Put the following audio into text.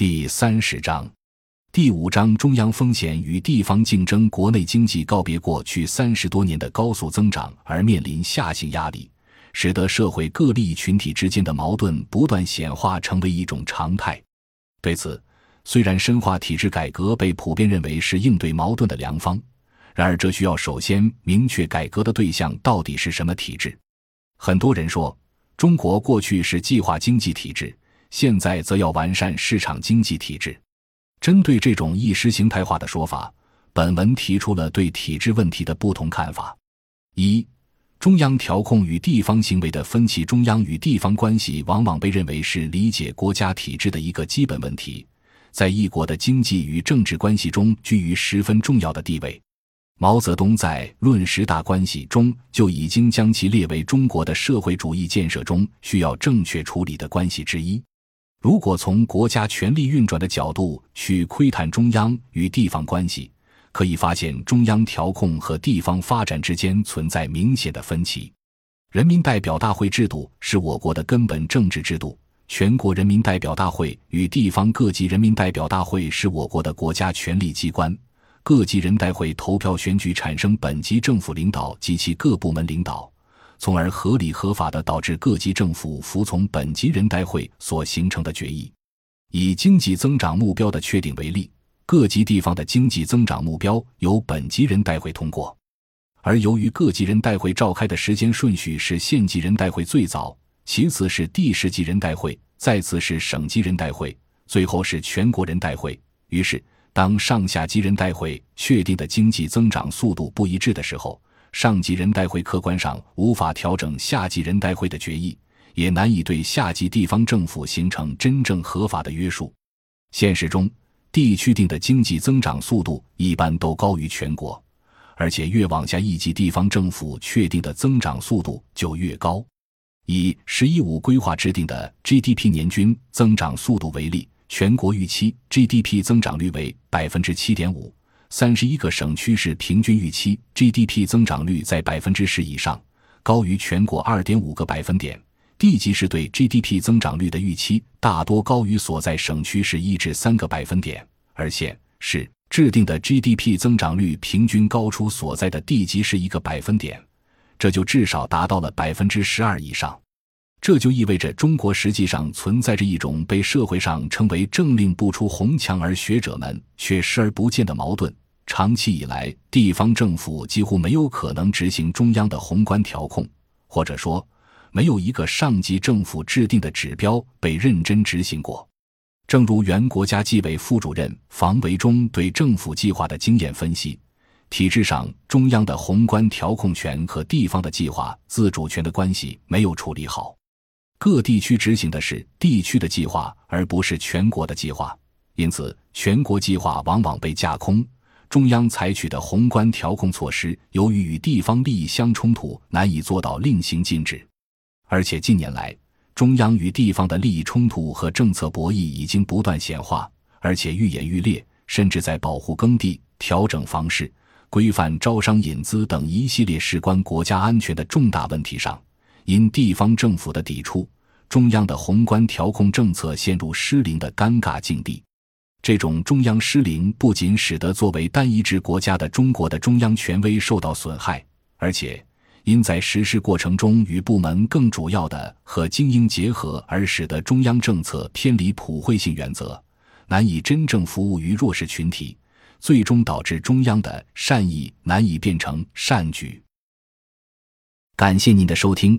第三十章，第五章中央风险与地方竞争。国内经济告别过去三十多年的高速增长，而面临下行压力，使得社会各利益群体之间的矛盾不断显化，成为一种常态。对此，虽然深化体制改革被普遍认为是应对矛盾的良方，然而这需要首先明确改革的对象到底是什么体制。很多人说，中国过去是计划经济体制。现在则要完善市场经济体制。针对这种意识形态化的说法，本文提出了对体制问题的不同看法：一、中央调控与地方行为的分歧。中央与地方关系往往被认为是理解国家体制的一个基本问题，在一国的经济与政治关系中居于十分重要的地位。毛泽东在《论十大关系》中就已经将其列为中国的社会主义建设中需要正确处理的关系之一。如果从国家权力运转的角度去窥探中央与地方关系，可以发现中央调控和地方发展之间存在明显的分歧。人民代表大会制度是我国的根本政治制度，全国人民代表大会与地方各级人民代表大会是我国的国家权力机关，各级人代会投票选举产生本级政府领导及其各部门领导。从而合理合法的导致各级政府服从本级人代会所形成的决议。以经济增长目标的确定为例，各级地方的经济增长目标由本级人代会通过，而由于各级人代会召开的时间顺序是县级人代会最早，其次是地市级人代会，再次是省级人代会，最后是全国人代会。于是，当上下级人代会确定的经济增长速度不一致的时候，上级人代会客观上无法调整下级人代会的决议，也难以对下级地方政府形成真正合法的约束。现实中，地区定的经济增长速度一般都高于全国，而且越往下一级，地方政府确定的增长速度就越高。以“十一五”规划制定的 GDP 年均增长速度为例，全国预期 GDP 增长率为百分之七点五。三十一个省区市平均预期 GDP 增长率在百分之十以上，高于全国二点五个百分点。地级市对 GDP 增长率的预期大多高于所在省区市一至三个百分点，而县市制定的 GDP 增长率平均高出所在的地级市一个百分点，这就至少达到了百分之十二以上。这就意味着中国实际上存在着一种被社会上称为“政令不出红墙”，而学者们却视而不见的矛盾。长期以来，地方政府几乎没有可能执行中央的宏观调控，或者说，没有一个上级政府制定的指标被认真执行过。正如原国家纪委副主任房维忠对政府计划的经验分析，体制上中央的宏观调控权和地方的计划自主权的关系没有处理好，各地区执行的是地区的计划，而不是全国的计划，因此全国计划往往被架空。中央采取的宏观调控措施，由于与地方利益相冲突，难以做到令行禁止。而且近年来，中央与地方的利益冲突和政策博弈已经不断显化，而且愈演愈烈。甚至在保护耕地、调整房市、规范招商引资等一系列事关国家安全的重大问题上，因地方政府的抵触，中央的宏观调控政策陷入失灵的尴尬境地。这种中央失灵，不仅使得作为单一制国家的中国的中央权威受到损害，而且因在实施过程中与部门更主要的和精英结合，而使得中央政策偏离普惠性原则，难以真正服务于弱势群体，最终导致中央的善意难以变成善举。感谢您的收听，